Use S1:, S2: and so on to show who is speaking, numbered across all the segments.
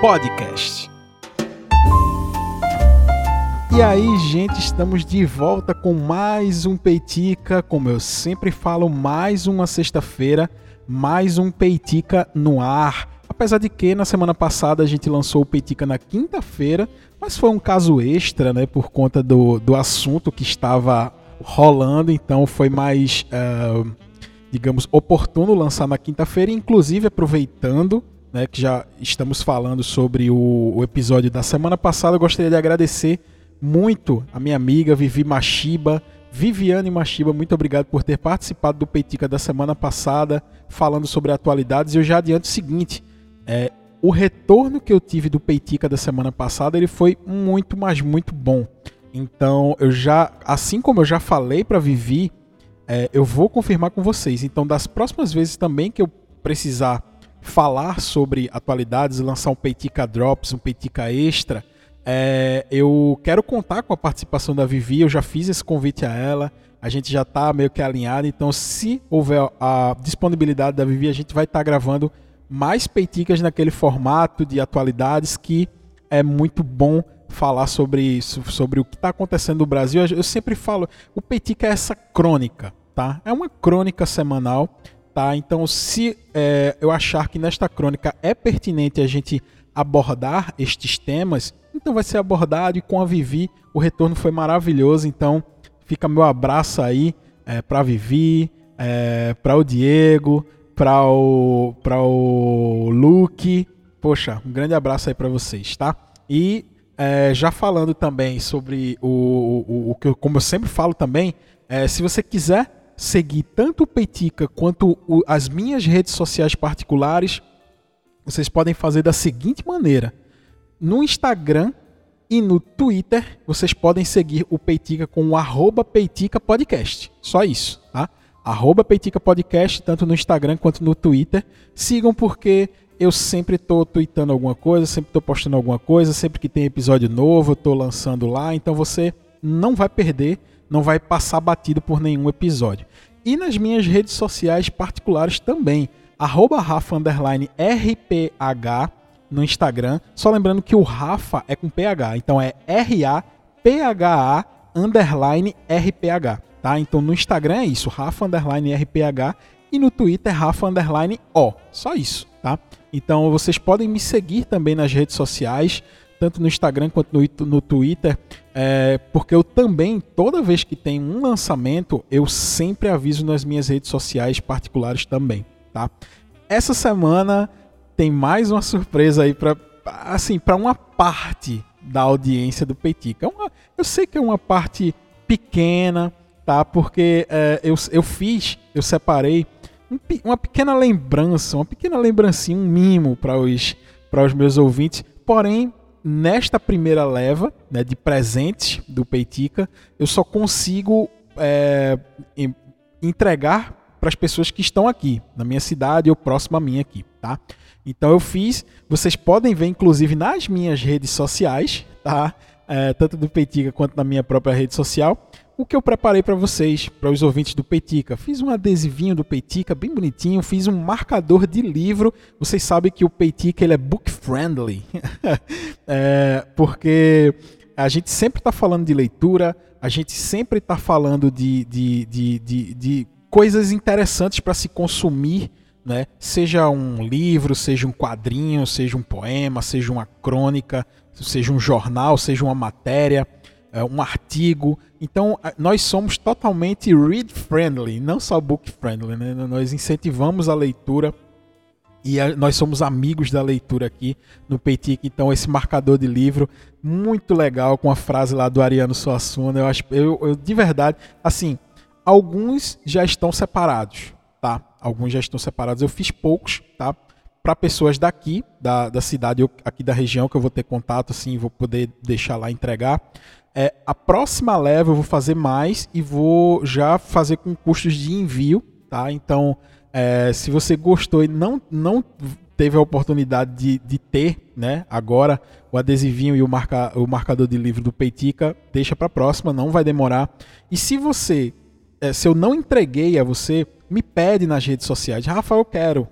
S1: Podcast. E aí, gente, estamos de volta com mais um Peitica, como eu sempre falo, mais uma sexta-feira, mais um Peitica no ar. Apesar de que na semana passada a gente lançou o Peitica na quinta-feira, mas foi um caso extra, né, por conta do, do assunto que estava rolando, então foi mais, uh, digamos, oportuno lançar na quinta-feira, inclusive aproveitando né, que já estamos falando sobre o, o, episódio da semana passada, eu gostaria de agradecer muito a minha amiga Vivi Machiba. Viviane Machiba, muito obrigado por ter participado do Peitica da semana passada, falando sobre atualidades. Eu já adianto o seguinte: é, o retorno que eu tive do Peitica da semana passada ele foi muito, mas muito bom. Então, eu já, assim como eu já falei para Vivi, é, eu vou confirmar com vocês. Então, das próximas vezes também que eu precisar falar sobre atualidades, lançar um Peitica Drops, um Peitica Extra, é, eu quero contar com a participação da Vivi, eu já fiz esse convite a ela, a gente já está meio que alinhado, então se houver a disponibilidade da Vivi, a gente vai estar tá gravando mais peiticas naquele formato de atualidades que é muito bom falar sobre isso, sobre o que está acontecendo no Brasil. Eu sempre falo, o Peitica é essa crônica, tá? É uma crônica semanal Tá? Então, se é, eu achar que nesta crônica é pertinente a gente abordar estes temas, então vai ser abordado e com a Vivi o retorno foi maravilhoso. Então, fica meu abraço aí é, para Vivi, é, para o Diego, para o, o Luke. Poxa, um grande abraço aí para vocês, tá? E é, já falando também sobre o, o, o, que eu, como eu sempre falo também, é, se você quiser seguir tanto o Peitica quanto o, as minhas redes sociais particulares, vocês podem fazer da seguinte maneira: no Instagram e no Twitter, vocês podem seguir o Peitica com o arroba Peitica Podcast. Só isso, tá? Arroba Peitica Podcast, tanto no Instagram quanto no Twitter. Sigam porque eu sempre estou tweetando alguma coisa, sempre estou postando alguma coisa, sempre que tem episódio novo, eu estou lançando lá, então você não vai perder não vai passar batido por nenhum episódio. E nas minhas redes sociais particulares também, arroba Rafa RPH no Instagram. Só lembrando que o Rafa é com PH, então é R-A-P-H-A underline RPH. Tá? Então no Instagram é isso, Rafa underline RPH e no Twitter Rafa underline O. Só isso, tá? Então vocês podem me seguir também nas redes sociais tanto no Instagram quanto no, no Twitter, é, porque eu também, toda vez que tem um lançamento, eu sempre aviso nas minhas redes sociais particulares também, tá? Essa semana tem mais uma surpresa aí para assim, para uma parte da audiência do Peitica. É uma, eu sei que é uma parte pequena, tá? Porque é, eu, eu fiz, eu separei um, uma pequena lembrança, uma pequena lembrancinha, um mimo para os, para os meus ouvintes, porém nesta primeira leva né, de presentes do Peitica, eu só consigo é, entregar para as pessoas que estão aqui, na minha cidade ou próximo a mim aqui, tá? Então eu fiz, vocês podem ver inclusive nas minhas redes sociais, tá? É, tanto do Peitica quanto na minha própria rede social, o que eu preparei para vocês, para os ouvintes do Peitica. Fiz um adesivinho do Peitica bem bonitinho, fiz um marcador de livro. Vocês sabem que o Peitica ele é book friendly, é, porque a gente sempre está falando de leitura, a gente sempre está falando de, de, de, de, de coisas interessantes para se consumir. Né? Seja um livro, seja um quadrinho, seja um poema, seja uma crônica, seja um jornal, seja uma matéria. É, um artigo. Então, nós somos totalmente read friendly, não só book friendly. Né? Nós incentivamos a leitura e a, nós somos amigos da leitura aqui no Peitic. Então, esse marcador de livro, muito legal, com a frase lá do Ariano Suassuna. Eu acho, eu, eu de verdade, assim, alguns já estão separados, tá? Alguns já estão separados. Eu fiz poucos, tá? Para pessoas daqui, da, da cidade, aqui da região, que eu vou ter contato, assim, vou poder deixar lá entregar. É, a próxima leva eu vou fazer mais e vou já fazer com custos de envio, tá? Então, é, se você gostou e não, não teve a oportunidade de, de ter, né, agora o adesivinho e o, marca, o marcador de livro do Peitica, deixa para próxima, não vai demorar. E se você, é, se eu não entreguei a você, me pede nas redes sociais, Rafa, eu quero.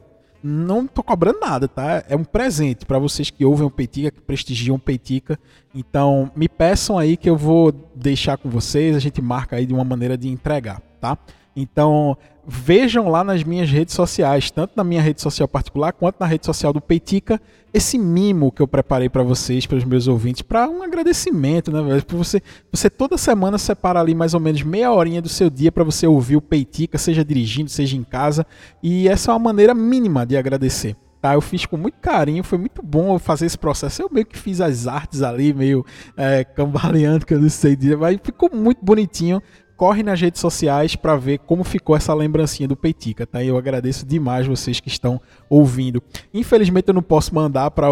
S1: Não tô cobrando nada, tá? É um presente para vocês que ouvem o Peitica, que prestigiam o Peitica. Então, me peçam aí que eu vou deixar com vocês, a gente marca aí de uma maneira de entregar, tá? Então, vejam lá nas minhas redes sociais, tanto na minha rede social particular quanto na rede social do Peitica, esse mimo que eu preparei para vocês, para os meus ouvintes, para um agradecimento, né? Você, você toda semana separa ali mais ou menos meia horinha do seu dia para você ouvir o Peitica, seja dirigindo, seja em casa, e essa é uma maneira mínima de agradecer. Tá, eu fiz com muito carinho, foi muito bom fazer esse processo. Eu meio que fiz as artes ali, meio é, cambaleando, que eu não sei dizer, mas ficou muito bonitinho corre nas redes sociais para ver como ficou essa lembrancinha do Peitica, tá? Eu agradeço demais vocês que estão ouvindo. Infelizmente eu não posso mandar para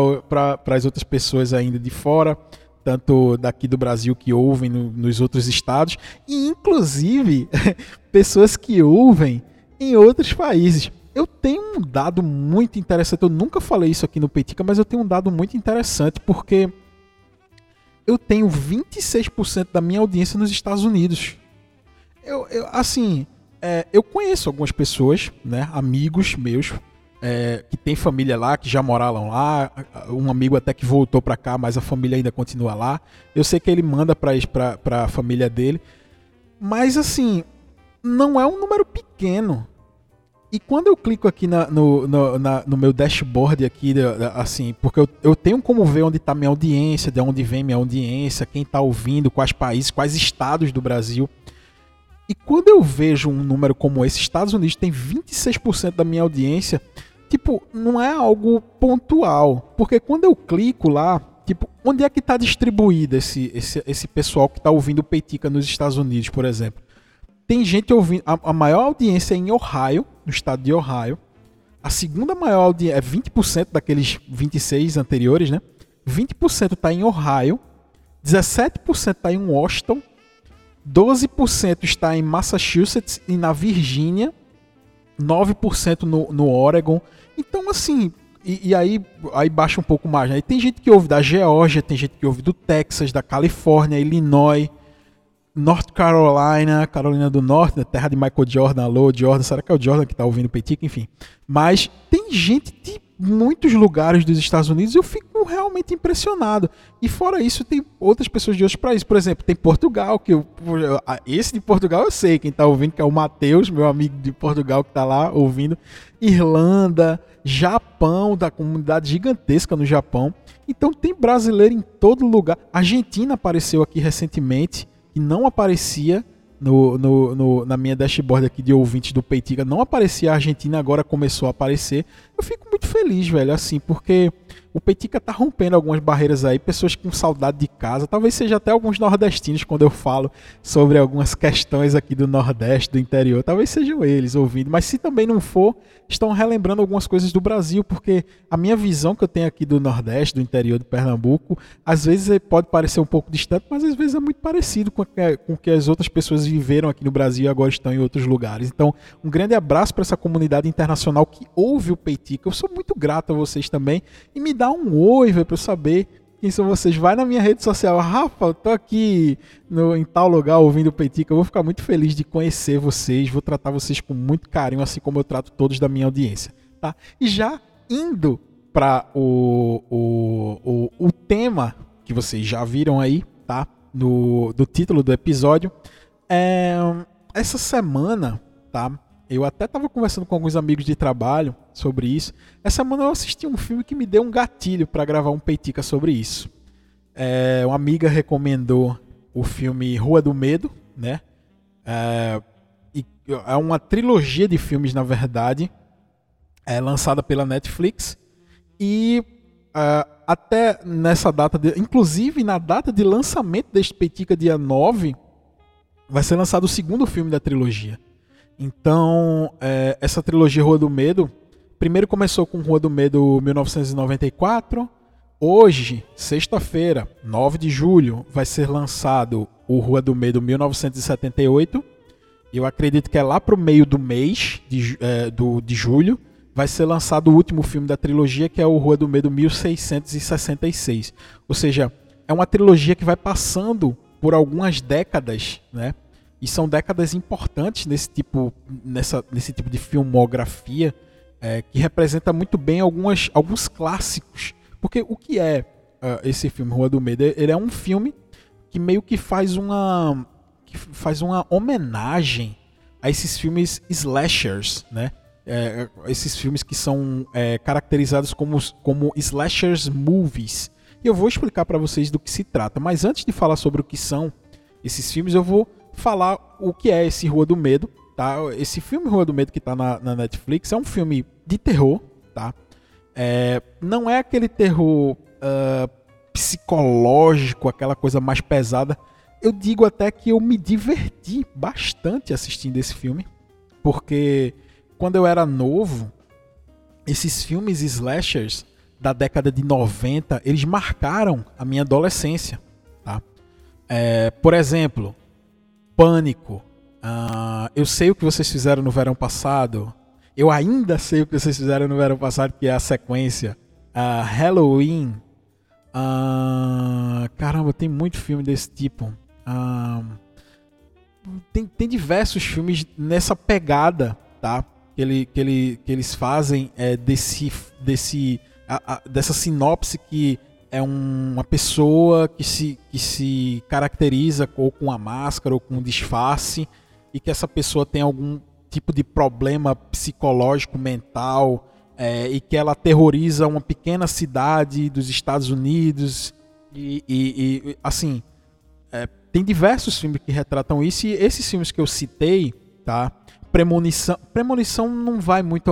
S1: as outras pessoas ainda de fora, tanto daqui do Brasil que ouvem no, nos outros estados, e inclusive pessoas que ouvem em outros países. Eu tenho um dado muito interessante, eu nunca falei isso aqui no Peitica, mas eu tenho um dado muito interessante porque eu tenho 26% da minha audiência nos Estados Unidos. Eu, eu assim, é, eu conheço algumas pessoas, né, amigos meus, é, que tem família lá, que já moraram lá, um amigo até que voltou para cá, mas a família ainda continua lá. Eu sei que ele manda para a família dele, mas assim, não é um número pequeno. E quando eu clico aqui na, no, no, na, no, meu dashboard aqui, assim, porque eu, eu tenho como ver onde está minha audiência, de onde vem minha audiência, quem está ouvindo, quais países, quais estados do Brasil. E quando eu vejo um número como esse, Estados Unidos tem 26% da minha audiência, tipo, não é algo pontual. Porque quando eu clico lá, tipo, onde é que está distribuído esse, esse, esse pessoal que está ouvindo Peitica nos Estados Unidos, por exemplo? Tem gente ouvindo. A, a maior audiência é em Ohio, no estado de Ohio. A segunda maior audiência é 20% daqueles 26 anteriores, né? 20% está em Ohio, 17% está em Washington 12% está em Massachusetts e na Virgínia, 9% no, no Oregon. Então, assim, e, e, aí, aí baixa um pouco mais. Né? tem gente que ouve da Geórgia, tem gente que ouve do Texas, da Califórnia, Illinois, North Carolina, Carolina do Norte, né? terra de Michael Jordan, alô, Jordan, será que é o Jordan que está ouvindo o Petica? Enfim. Mas tem gente de muitos lugares dos Estados Unidos, eu fico realmente impressionado. E fora isso, tem outras pessoas de outros países. Por exemplo, tem Portugal, que eu, esse de Portugal eu sei quem está ouvindo, que é o Matheus, meu amigo de Portugal que está lá ouvindo. Irlanda, Japão, da comunidade gigantesca no Japão. Então tem brasileiro em todo lugar. Argentina apareceu aqui recentemente e não aparecia no, no, no, na minha dashboard aqui de ouvintes do Peitiga, não aparecia a Argentina, agora começou a aparecer. Eu fico muito feliz, velho, assim, porque o Petica tá rompendo algumas barreiras aí, pessoas com saudade de casa, talvez seja até alguns nordestinos quando eu falo sobre algumas questões aqui do Nordeste, do interior, talvez sejam eles ouvindo, mas se também não for, estão relembrando algumas coisas do Brasil, porque a minha visão que eu tenho aqui do Nordeste, do interior de Pernambuco, às vezes pode parecer um pouco distante, mas às vezes é muito parecido com o que as outras pessoas viveram aqui no Brasil e agora estão em outros lugares. Então, um grande abraço para essa comunidade internacional que ouve o Peitica. Eu sou muito grato a vocês também e me dá um oi, velho, pra eu saber quem são vocês. Vai na minha rede social, Rafa, tô aqui no, em tal lugar ouvindo o Peitica. Eu vou ficar muito feliz de conhecer vocês, vou tratar vocês com muito carinho, assim como eu trato todos da minha audiência, tá? E já indo para o, o, o, o tema que vocês já viram aí, tá? No, do título do episódio. É, essa semana, tá? Eu até estava conversando com alguns amigos de trabalho sobre isso. Essa semana eu assisti um filme que me deu um gatilho para gravar um peitica sobre isso. É, uma amiga recomendou o filme Rua do Medo, né? É, é uma trilogia de filmes, na verdade, é lançada pela Netflix e uh, até nessa data, de, inclusive na data de lançamento deste Peitica, dia 9, vai ser lançado o segundo filme da trilogia. Então, é, essa trilogia Rua do Medo, primeiro começou com Rua do Medo 1994. Hoje, sexta-feira, 9 de julho, vai ser lançado o Rua do Medo 1978. Eu acredito que é lá para o meio do mês de, é, do, de julho vai ser lançado o último filme da trilogia, que é o Rua do Medo 1666. Ou seja, é uma trilogia que vai passando por algumas décadas, né? E são décadas importantes nesse tipo, nessa, nesse tipo de filmografia. é, que representa muito bem algumas, alguns clássicos. Porque o que é uh, esse filme Rua do Medo? Ele é um filme que meio que faz uma que faz uma homenagem a esses filmes slashers, né? É, esses filmes que são é, caracterizados como, como slashers movies. E eu vou explicar para vocês do que se trata. Mas antes de falar sobre o que são esses filmes, eu vou falar o que é esse Rua do Medo. Tá? Esse filme Rua do Medo que está na, na, Netflix é um filme de terror. Tá? É, não é aquele terror uh, psicológico, aquela coisa mais pesada. Eu digo até que eu me diverti bastante assistindo esse filme. Porque quando eu era novo, esses filmes slashers da década de 90, eles marcaram a minha adolescência. Tá? É, por exemplo, Pânico. Uh, eu sei o que vocês fizeram no verão passado. Eu ainda sei o que vocês fizeram no verão passado, que é a sequência. Uh, Halloween. Uh, caramba, tem muito filme desse tipo. tem, tem diversos filmes nessa pegada, tá? Que, ele, que, ele, que eles fazem é, desse, desse a, a, dessa sinopse que é um, uma pessoa que se, que se caracteriza ou com a máscara ou com um disfarce e que essa pessoa tem algum tipo de problema psicológico, mental é, e que ela terroriza uma pequena cidade dos Estados Unidos e, e, e assim é, tem diversos filmes que retratam isso e esses filmes que eu citei, tá? premonição. Premonição não vai muito.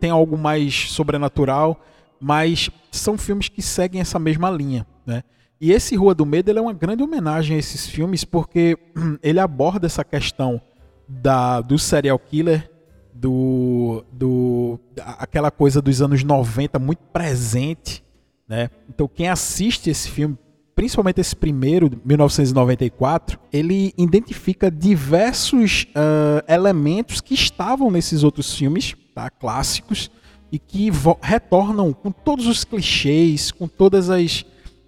S1: Tem algo mais sobrenatural, mas são filmes que seguem essa mesma linha, né? E esse Rua do Medo é uma grande homenagem a esses filmes porque ele aborda essa questão da, do serial killer, do, do aquela coisa dos anos 90 muito presente, né? Então quem assiste esse filme principalmente esse primeiro, 1994, ele identifica diversos uh, elementos que estavam nesses outros filmes, tá, clássicos, e que retornam com todos os clichês, com todas as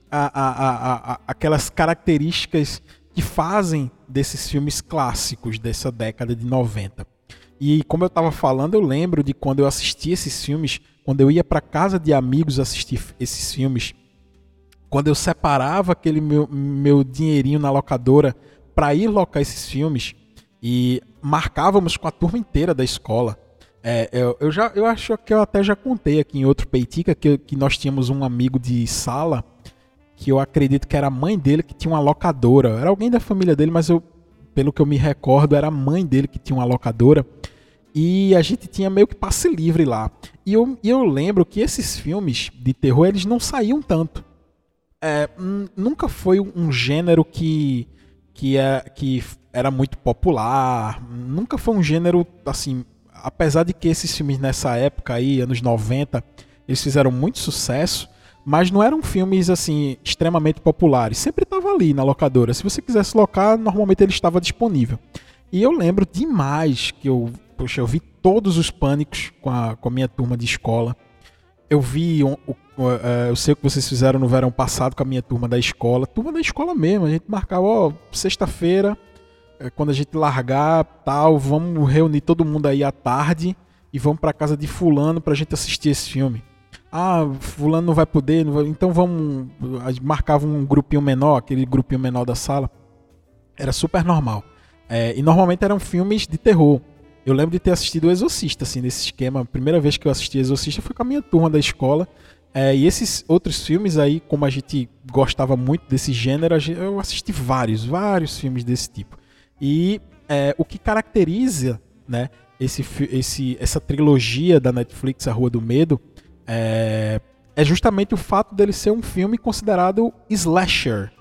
S1: a, a, a, aquelas características que fazem desses filmes clássicos dessa década de 90. E como eu estava falando, eu lembro de quando eu assistia esses filmes, quando eu ia para casa de amigos assistir esses filmes, quando eu separava aquele meu, meu dinheirinho na locadora para ir locar esses filmes e marcávamos com a turma inteira da escola. É, eu, eu, já, eu acho que eu até já contei aqui em outro Peitica que, que nós tínhamos um amigo de sala que eu acredito que era a mãe dele que tinha uma locadora. Era alguém da família dele, mas eu, pelo que eu me recordo, era a mãe dele que tinha uma locadora. E a gente tinha meio que passe livre lá. E eu, e eu lembro que esses filmes de terror, eles não saíam tanto é, nunca foi um gênero que, que, é, que era muito popular. Nunca foi um gênero, assim, apesar de que esses filmes nessa época aí, anos 90, eles fizeram muito sucesso, mas não eram filmes, assim, extremamente populares. Sempre estava ali na locadora. Se você quisesse locar, normalmente ele estava disponível. E eu lembro demais que eu, poxa, eu vi todos os pânicos com a, com a minha turma de escola. Eu vi o, o é, eu sei o que vocês fizeram no verão passado com a minha turma da escola. Turma da escola mesmo, a gente marcava, ó, sexta-feira, quando a gente largar, tal, vamos reunir todo mundo aí à tarde e vamos para casa de fulano pra gente assistir esse filme. Ah, fulano não vai poder, não vai... então vamos, marcava um grupinho menor, aquele grupinho menor da sala. Era super normal. É, e normalmente eram filmes de terror. Eu lembro de ter assistido o Exorcista, assim, nesse esquema. A primeira vez que eu assisti Exorcista foi com a minha turma da escola. É, e esses outros filmes aí, como a gente gostava muito desse gênero, eu assisti vários, vários filmes desse tipo. E é, o que caracteriza né, esse, esse, essa trilogia da Netflix, A Rua do Medo, é, é justamente o fato dele ser um filme considerado slasher.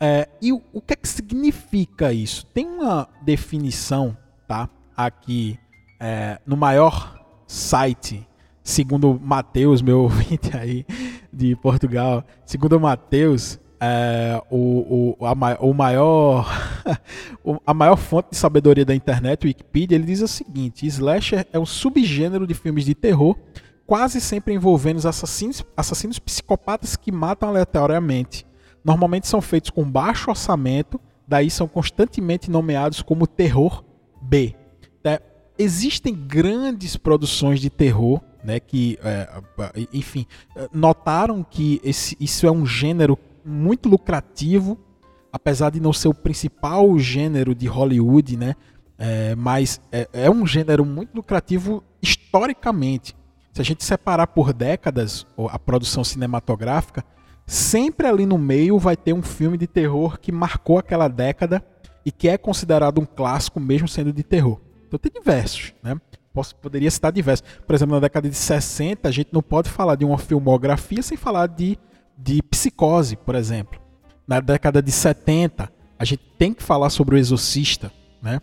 S1: É, e o, o que é que significa isso? Tem uma definição, tá? Aqui é, no maior site segundo Mateus, meu ouvinte aí de Portugal, segundo Mateus, é, o, o, a, o maior a maior fonte de sabedoria da internet, o Wikipedia, ele diz o seguinte: slasher é um subgênero de filmes de terror, quase sempre envolvendo assassinos, assassinos psicopatas que matam aleatoriamente. Normalmente são feitos com baixo orçamento, daí são constantemente nomeados como terror B. É, existem grandes produções de terror, né, que, é, enfim, notaram que esse, isso é um gênero muito lucrativo, apesar de não ser o principal gênero de Hollywood, né, é, mas é, é um gênero muito lucrativo historicamente. Se a gente separar por décadas a produção cinematográfica, sempre ali no meio vai ter um filme de terror que marcou aquela década e que é considerado um clássico mesmo sendo de terror. Então tem diversos, né? Posso, poderia citar diversos. Por exemplo, na década de 60, a gente não pode falar de uma filmografia sem falar de, de psicose, por exemplo. Na década de 70, a gente tem que falar sobre o Exorcista, né?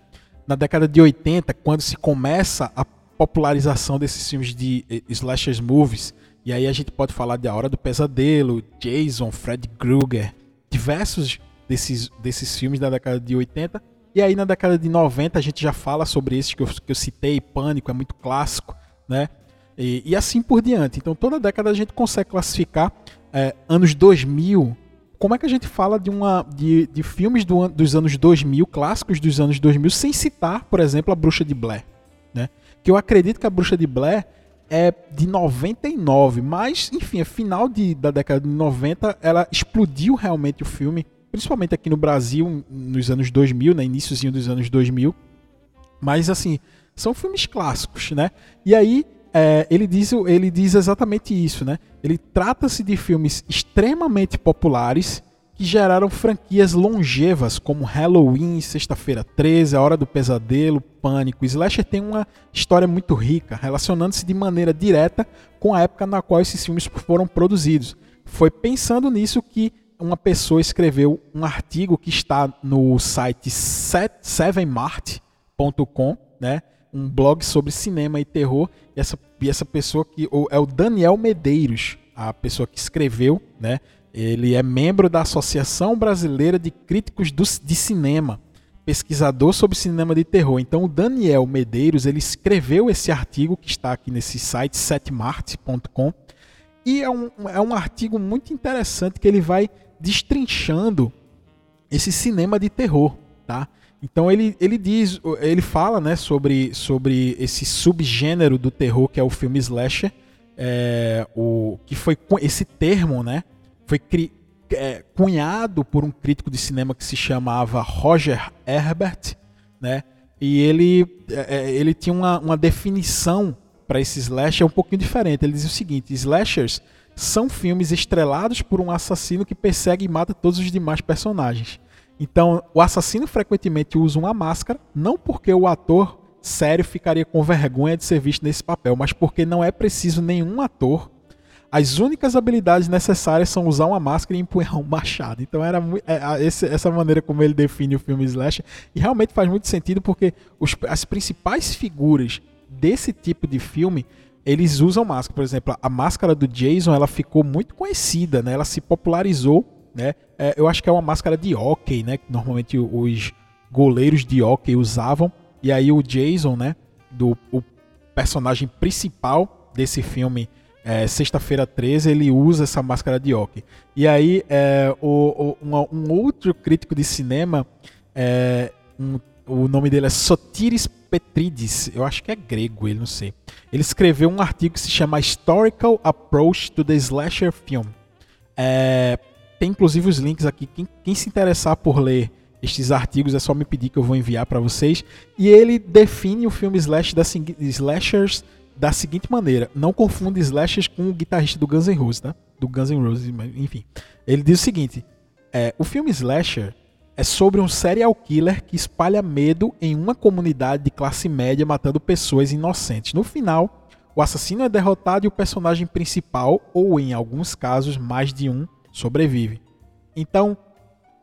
S1: Na década de 80, quando se começa a popularização desses filmes de eh, slashers movies, e aí a gente pode falar de A Hora do Pesadelo, Jason, Fred Krueger, diversos desses, desses filmes da década de 80. E aí na década de 90 a gente já fala sobre esses que eu, que eu citei, Pânico é muito clássico, né? E, e, assim por diante. Então toda década a gente consegue classificar é, anos 2000. Como é que a gente fala de, uma, de, de filmes do, dos anos 2000, clássicos dos anos 2000, sem citar, por exemplo, A Bruxa de Blair? Né? Que eu acredito que A Bruxa de Blair é de 99, mas enfim, é final de, da década de 90, ela explodiu realmente o filme, principalmente aqui no Brasil nos anos 2000, né, iníciozinho dos anos 2000. Mas assim, são filmes clássicos, né? E aí é, ele, diz, ele diz exatamente isso, né? Ele trata-se de filmes extremamente populares que geraram franquias longevas como Halloween, Sexta-feira 13, A Hora do Pesadelo, Pânico. Slasher tem uma história muito rica, relacionando-se de maneira direta com a época na qual esses filmes foram produzidos. Foi pensando nisso que uma pessoa escreveu um artigo que está no site 7mart.com, né? Um blog sobre cinema e terror. E essa, e essa pessoa que é o Daniel Medeiros, a pessoa que escreveu, né? Ele é membro da Associação Brasileira de Críticos do, de Cinema, pesquisador sobre cinema de terror. Então, o Daniel Medeiros ele escreveu esse artigo que está aqui nesse site setmart.com e é um, é um artigo muito interessante que ele vai destrinchando esse cinema de terror, tá? Então ele, ele diz, ele fala, né, sobre, sobre esse subgênero do terror que é o filme slasher, é, o que foi esse termo, né, foi cri, é, cunhado por um crítico de cinema que se chamava Roger Herbert, né? E ele, é, é ele tinha uma, uma definição para esse slasher um pouquinho diferente. Ele diz o seguinte: slashers são filmes estrelados por um assassino que persegue e mata todos os demais personagens. Então, o assassino frequentemente usa uma máscara, não porque o ator sério ficaria com vergonha de ser visto nesse papel, mas porque não é preciso nenhum ator as únicas habilidades necessárias são usar uma máscara e empunhar um machado. Então era é, esse, essa maneira como ele define o filme Slash. E realmente faz muito sentido porque os, as principais figuras desse tipo de filme eles usam máscara. Por exemplo, a máscara do Jason ela ficou muito conhecida, né? ela se popularizou. Né? É, eu acho que é uma máscara de hockey, né? que normalmente os goleiros de hockey usavam. E aí o Jason, né? do, o personagem principal desse filme é, sexta-feira 13, ele usa essa máscara de hockey. E aí, é, o, o, um outro crítico de cinema, é, um, o nome dele é Sotiris Petridis, eu acho que é grego, ele não sei. Ele escreveu um artigo que se chama Historical Approach to the Slasher Film. É, tem inclusive os links aqui. Quem, quem se interessar por ler estes artigos é só me pedir que eu vou enviar para vocês. E ele define o filme slash da, slashers da seguinte maneira: não confunda slashers com o guitarrista do Guns N' Roses, tá? Do Guns N' Roses, enfim. Ele diz o seguinte: é, o filme Slasher é sobre um serial killer que espalha medo em uma comunidade de classe média matando pessoas inocentes. No final, o assassino é derrotado e o personagem principal, ou em alguns casos mais de um, sobrevive. Então,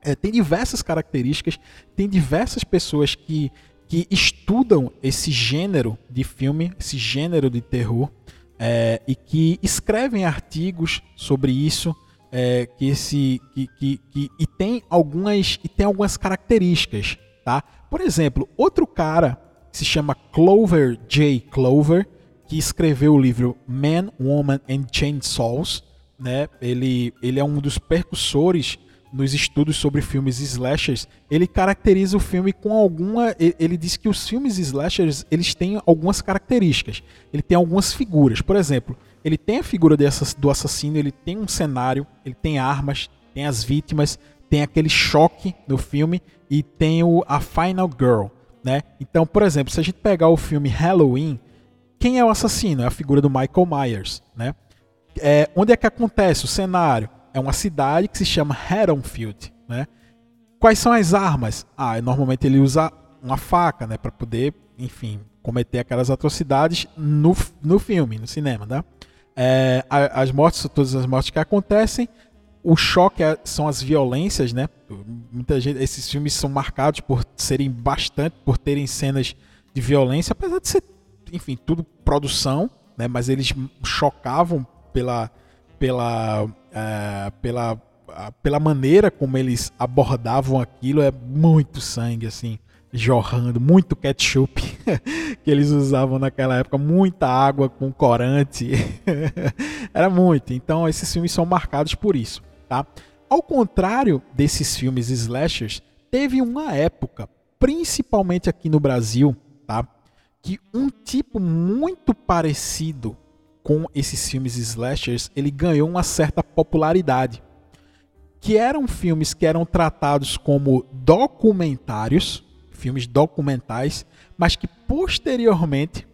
S1: é, tem diversas características, tem diversas pessoas que que estudam esse gênero de filme, esse gênero de terror, é, e que escrevem artigos sobre isso, é, que esse, que, que, que, e tem algumas e tem algumas características, tá? Por exemplo, outro cara se chama Clover J. Clover, que escreveu o livro Man, Woman and Chainsaws, né? Ele, ele é um dos percussores nos estudos sobre filmes slashers, ele caracteriza o filme com alguma. Ele diz que os filmes slashers eles têm algumas características. Ele tem algumas figuras. Por exemplo, ele tem a figura do assassino, ele tem um cenário, ele tem armas, tem as vítimas, tem aquele choque no filme e tem o, a Final Girl. Né? Então, por exemplo, se a gente pegar o filme Halloween, quem é o assassino? É a figura do Michael Myers. Né? É, onde é que acontece o cenário? é uma cidade que se chama Haddonfield, né? Quais são as armas? Ah, normalmente ele usa uma faca, né, para poder, enfim, cometer aquelas atrocidades no, no filme, no cinema, né? É, as mortes, todas as mortes que acontecem, o choque é, são as violências, né? Muita gente, esses filmes são marcados por serem bastante, por terem cenas de violência, apesar de ser, enfim, tudo produção, né? Mas eles chocavam pela pela, é, pela, pela maneira como eles abordavam aquilo, é muito sangue, assim, jorrando, muito ketchup que eles usavam naquela época, muita água com corante, era muito. Então, esses filmes são marcados por isso, tá? Ao contrário desses filmes slashers, teve uma época, principalmente aqui no Brasil, tá? Que um tipo muito parecido com esses filmes slashers, ele ganhou uma certa popularidade. Que eram filmes que eram tratados como documentários, filmes documentais, mas que posteriormente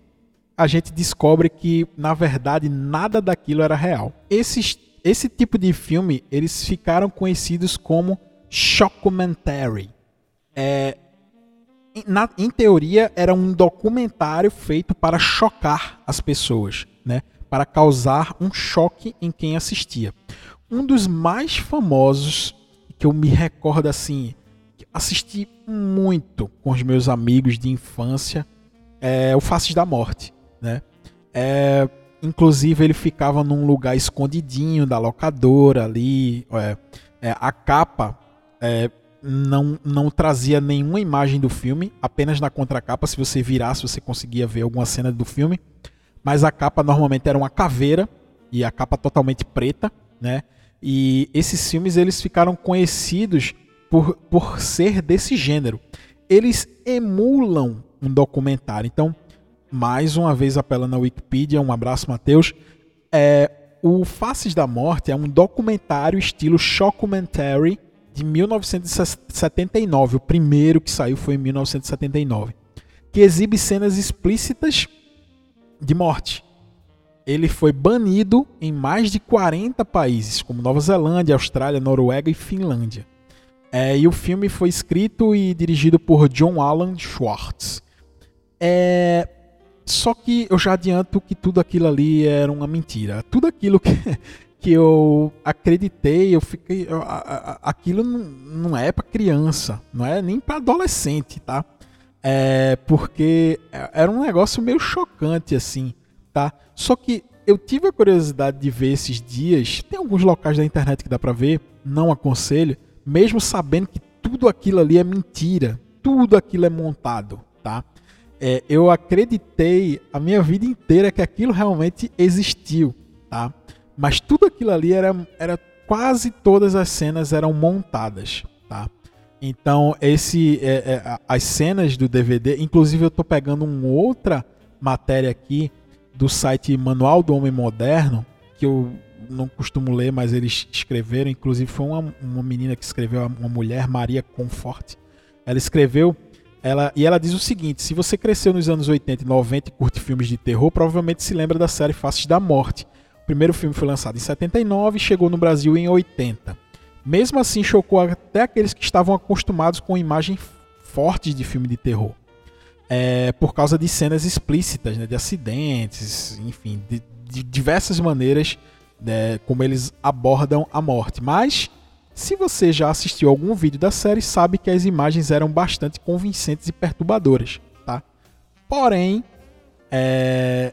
S1: a gente descobre que na verdade nada daquilo era real. Esses, esse tipo de filme eles ficaram conhecidos como shockumentary. É, na, em teoria era um documentário feito para chocar as pessoas, né? Para causar um choque em quem assistia. Um dos mais famosos que eu me recordo assim, assisti muito com os meus amigos de infância, é o Faces da Morte, né? É, inclusive ele ficava num lugar escondidinho da locadora ali, é, é, a capa é, não, não trazia nenhuma imagem do filme, apenas na contracapa, se você virasse você conseguia ver alguma cena do filme mas a capa normalmente era uma caveira e a capa totalmente preta, né? E esses filmes eles ficaram conhecidos por, por ser desse gênero. Eles emulam um documentário. Então, mais uma vez apelando à Wikipedia, um abraço, Matheus. É, o Faces da Morte é um documentário estilo shockumentary de 1979. O primeiro que saiu foi em 1979. Que exibe cenas explícitas de morte. Ele foi banido em mais de 40 países, como Nova Zelândia, Austrália, Noruega e Finlândia. É, e o filme foi escrito e dirigido por John Alan Schwartz. É, só que eu já adianto que tudo aquilo ali era uma mentira. Tudo aquilo que, que eu acreditei, eu fiquei. Eu, aquilo não, não é para criança, não é nem para adolescente, tá? É, porque era um negócio meio chocante assim, tá? Só que eu tive a curiosidade de ver esses dias. Tem alguns locais da internet que dá para ver, não aconselho, mesmo sabendo que tudo aquilo ali é mentira, tudo aquilo é montado, tá? É, eu acreditei a minha vida inteira que aquilo realmente existiu, tá? Mas tudo aquilo ali era, era quase todas as cenas eram montadas? Então, esse é, é, as cenas do DVD, inclusive eu estou pegando uma outra matéria aqui do site Manual do Homem Moderno, que eu não costumo ler, mas eles escreveram, inclusive foi uma, uma menina que escreveu, uma mulher, Maria Comfort. Ela escreveu, ela, e ela diz o seguinte: se você cresceu nos anos 80 e 90 e curte filmes de terror, provavelmente se lembra da série Faces da Morte. O primeiro filme foi lançado em 79 e chegou no Brasil em 80. Mesmo assim, chocou até aqueles que estavam acostumados com imagens fortes de filme de terror. É, por causa de cenas explícitas, né, de acidentes, enfim, de, de diversas maneiras né, como eles abordam a morte. Mas, se você já assistiu algum vídeo da série, sabe que as imagens eram bastante convincentes e perturbadoras. Tá? Porém, é,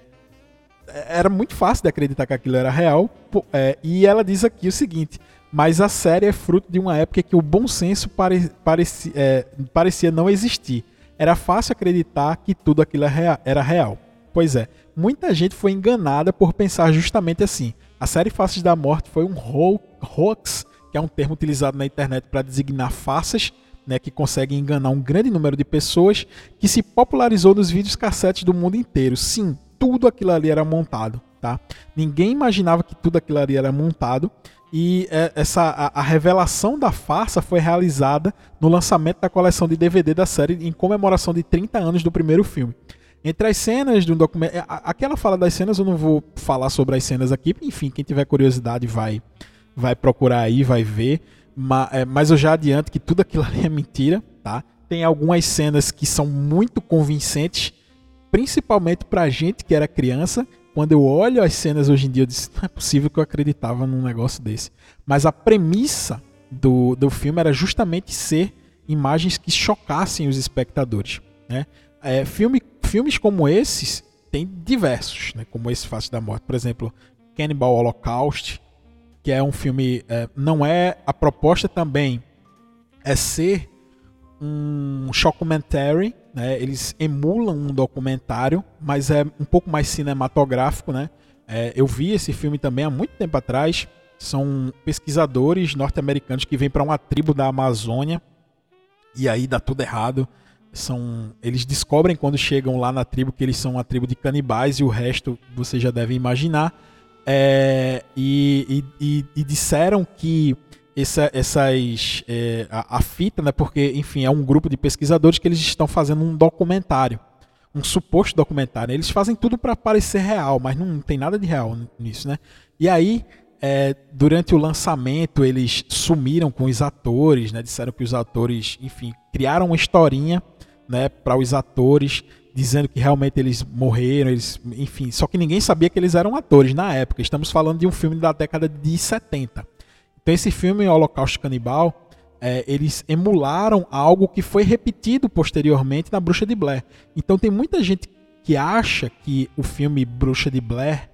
S1: era muito fácil de acreditar que aquilo era real. É, e ela diz aqui o seguinte: mas a série é fruto de uma época que o bom senso pare, parecia, é, parecia não existir. Era fácil acreditar que tudo aquilo era real. Pois é, muita gente foi enganada por pensar justamente assim. A série Faces da Morte foi um hoax que é um termo utilizado na internet para designar farsas, né, que conseguem enganar um grande número de pessoas, que se popularizou nos vídeos cassetes do mundo inteiro. Sim, tudo aquilo ali era montado, tá? Ninguém imaginava que tudo aquilo ali era montado. E é, essa a, a, revelação da farsa foi realizada no lançamento da coleção de DVD da série em comemoração de 30 anos do primeiro filme. Entre as cenas do documento, é, aquela fala das cenas eu não vou falar sobre as cenas aqui, enfim, quem tiver curiosidade vai vai procurar aí, vai ver. Mas, é, mas eu já adianto que tudo aquilo ali é mentira, tá? Tem algumas cenas que são muito convincentes, principalmente pra gente que era criança. Quando eu olho as cenas hoje em dia, eu disse, não é possível que eu acreditava num negócio desse. Mas a premissa do, do filme era justamente ser imagens que chocassem os espectadores. Né? É, filme, filmes como esses tem diversos, né? como esse Face da Morte. Por exemplo, Cannibal Holocaust, que é um filme. É, não é. A proposta também é ser um documentary, né? Eles emulam um documentário, mas é um pouco mais cinematográfico, né? É, eu vi esse filme também há muito tempo atrás. São pesquisadores norte-americanos que vêm para uma tribo da Amazônia e aí dá tudo errado. São, eles descobrem quando chegam lá na tribo que eles são uma tribo de canibais e o resto você já deve imaginar. É, e, e, e, disseram que essa, essas é, a, a, fita, né, porque enfim é um grupo de pesquisadores que eles estão fazendo um documentário, um suposto documentário. Eles fazem tudo para parecer real, mas não tem nada de real nisso, né? E aí é, durante o lançamento eles sumiram com os atores, né? Disseram que os atores, enfim, criaram uma historinha, né, para os atores dizendo que realmente eles morreram, eles, enfim, só que ninguém sabia que eles eram atores na época. Estamos falando de um filme da década de 70. Então esse filme Holocausto Canibal, é, eles emularam algo que foi repetido posteriormente na Bruxa de Blair. Então tem muita gente que acha que o filme Bruxa de Blair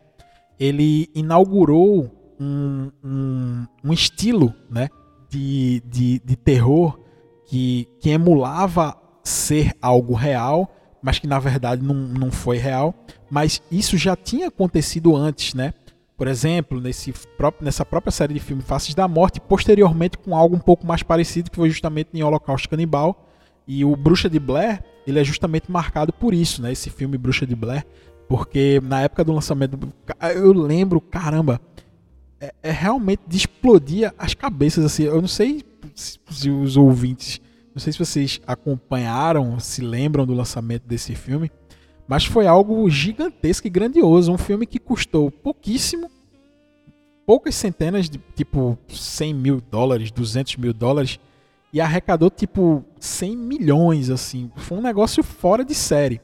S1: ele inaugurou um, um, um estilo né, de, de, de terror que, que emulava ser algo real mas que na verdade não, não foi real. Mas isso já tinha acontecido antes, né? Por exemplo, nesse próprio, nessa própria série de filme Faces da Morte, posteriormente com algo um pouco mais parecido, que foi justamente em Holocausto Canibal. E o Bruxa de Blair, ele é justamente marcado por isso, né? Esse filme Bruxa de Blair. Porque na época do lançamento, eu lembro, caramba, é, é realmente de explodir as cabeças, assim. Eu não sei se, se os ouvintes não sei se vocês acompanharam, se lembram do lançamento desse filme, mas foi algo gigantesco e grandioso. Um filme que custou pouquíssimo, poucas centenas de tipo 100 mil dólares, 200 mil dólares, e arrecadou tipo 100 milhões. assim. Foi um negócio fora de série,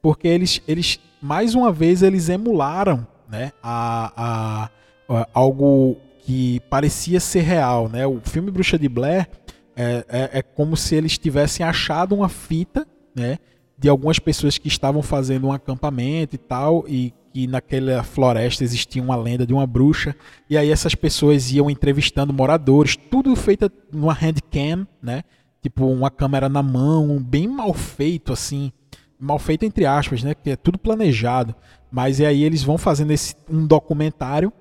S1: porque eles, eles mais uma vez, eles emularam né, a, a, a algo que parecia ser real. Né? O filme Bruxa de Blair é, é, é como se eles tivessem achado uma fita, né? De algumas pessoas que estavam fazendo um acampamento e tal, e que naquela floresta existia uma lenda de uma bruxa, e aí essas pessoas iam entrevistando moradores, tudo feito numa handcam, né? Tipo, uma câmera na mão, bem mal feito, assim. Mal feito entre aspas, né? Que é tudo planejado. Mas e aí eles vão fazendo esse, um documentário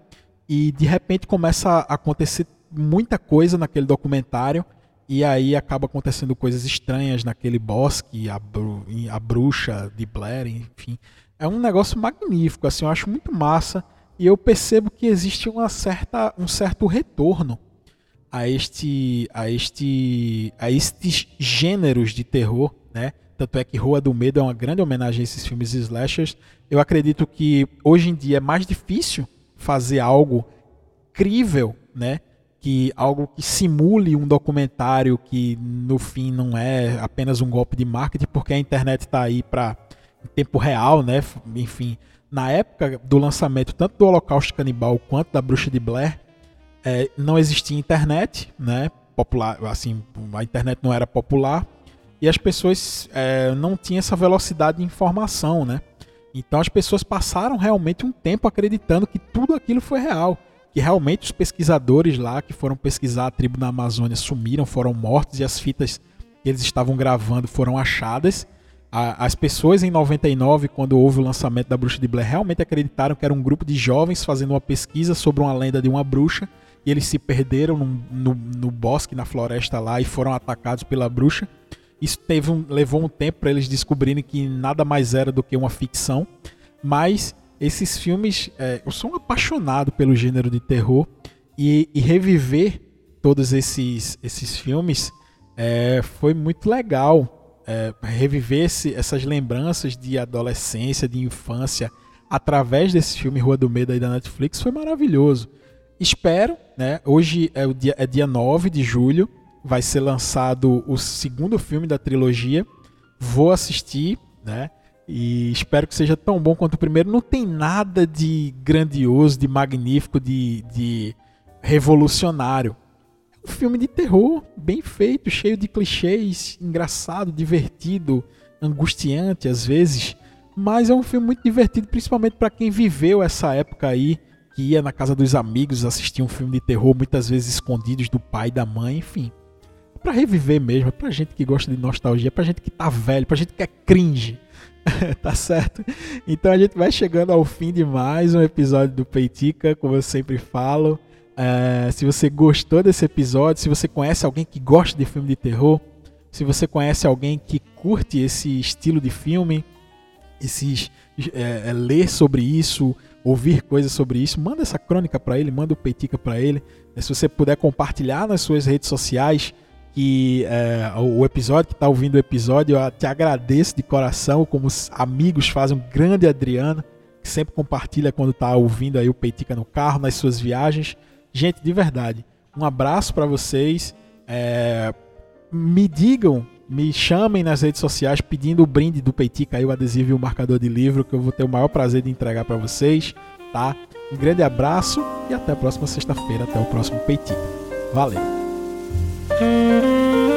S1: e de repente começa a acontecer muita coisa naquele documentário e aí acaba acontecendo coisas estranhas naquele bosque, a, bru a bruxa de Blair, enfim. É um negócio magnífico, assim, eu acho muito massa. E eu percebo que existe uma certa, um certo retorno a este, a este, a estes gêneros de terror, né? Tanto é que Rua do Medo é uma grande homenagem a esses filmes slashers. Eu acredito que hoje em dia é mais difícil fazer algo crível, né? Que algo que simule um documentário que no fim não é apenas um golpe de marketing, porque a internet está aí para tempo real, né? Enfim, na época do lançamento tanto do Holocausto Canibal quanto da Bruxa de Blair, é, não existia internet, né? Popular, assim, a internet não era popular e as pessoas é, não tinham essa velocidade de informação, né? Então as pessoas passaram realmente um tempo acreditando que tudo aquilo foi real que realmente os pesquisadores lá que foram pesquisar a tribo na Amazônia sumiram, foram mortos e as fitas que eles estavam gravando foram achadas. as pessoas em 99, quando houve o lançamento da Bruxa de Blair, realmente acreditaram que era um grupo de jovens fazendo uma pesquisa sobre uma lenda de uma bruxa e eles se perderam no, no, no bosque, na floresta lá e foram atacados pela bruxa. Isso teve um, levou um tempo para eles descobrirem que nada mais era do que uma ficção. Mas esses filmes, é, eu sou um apaixonado pelo gênero de terror e, e reviver todos esses, esses filmes é, foi muito legal. É, reviver esse, essas lembranças de adolescência, de infância, através desse filme Rua do Medo aí da Netflix foi maravilhoso. Espero, né? Hoje é, o dia, é dia 9 de julho, vai ser lançado o segundo filme da trilogia. Vou assistir, né? E espero que seja tão bom quanto o primeiro. Não tem nada de grandioso, de magnífico, de, de revolucionário. É um filme de terror bem feito, cheio de clichês, engraçado, divertido, angustiante às vezes. Mas é um filme muito divertido, principalmente para quem viveu essa época aí que ia na casa dos amigos assistir um filme de terror, muitas vezes escondidos do pai e da mãe, enfim. É pra reviver mesmo, é pra gente que gosta de nostalgia, é pra gente que tá velho, pra gente que é cringe. tá certo? Então a gente vai chegando ao fim de mais um episódio do Peitica, como eu sempre falo. É, se você gostou desse episódio, se você conhece alguém que gosta de filme de terror, se você conhece alguém que curte esse estilo de filme, esses, é, é, ler sobre isso, ouvir coisas sobre isso, manda essa crônica para ele, manda o Peitica para ele. É, se você puder compartilhar nas suas redes sociais que é, o episódio, que está ouvindo o episódio, eu te agradeço de coração, como os amigos fazem, um grande Adriano, que sempre compartilha quando está ouvindo aí o Peitica no carro, nas suas viagens. Gente, de verdade, um abraço para vocês. É, me digam me chamem nas redes sociais pedindo o brinde do Peitica aí, o adesivo e o marcador de livro, que eu vou ter o maior prazer de entregar para vocês, tá? Um grande abraço e até a próxima sexta-feira, até o próximo Peitica. Valeu! 嗯。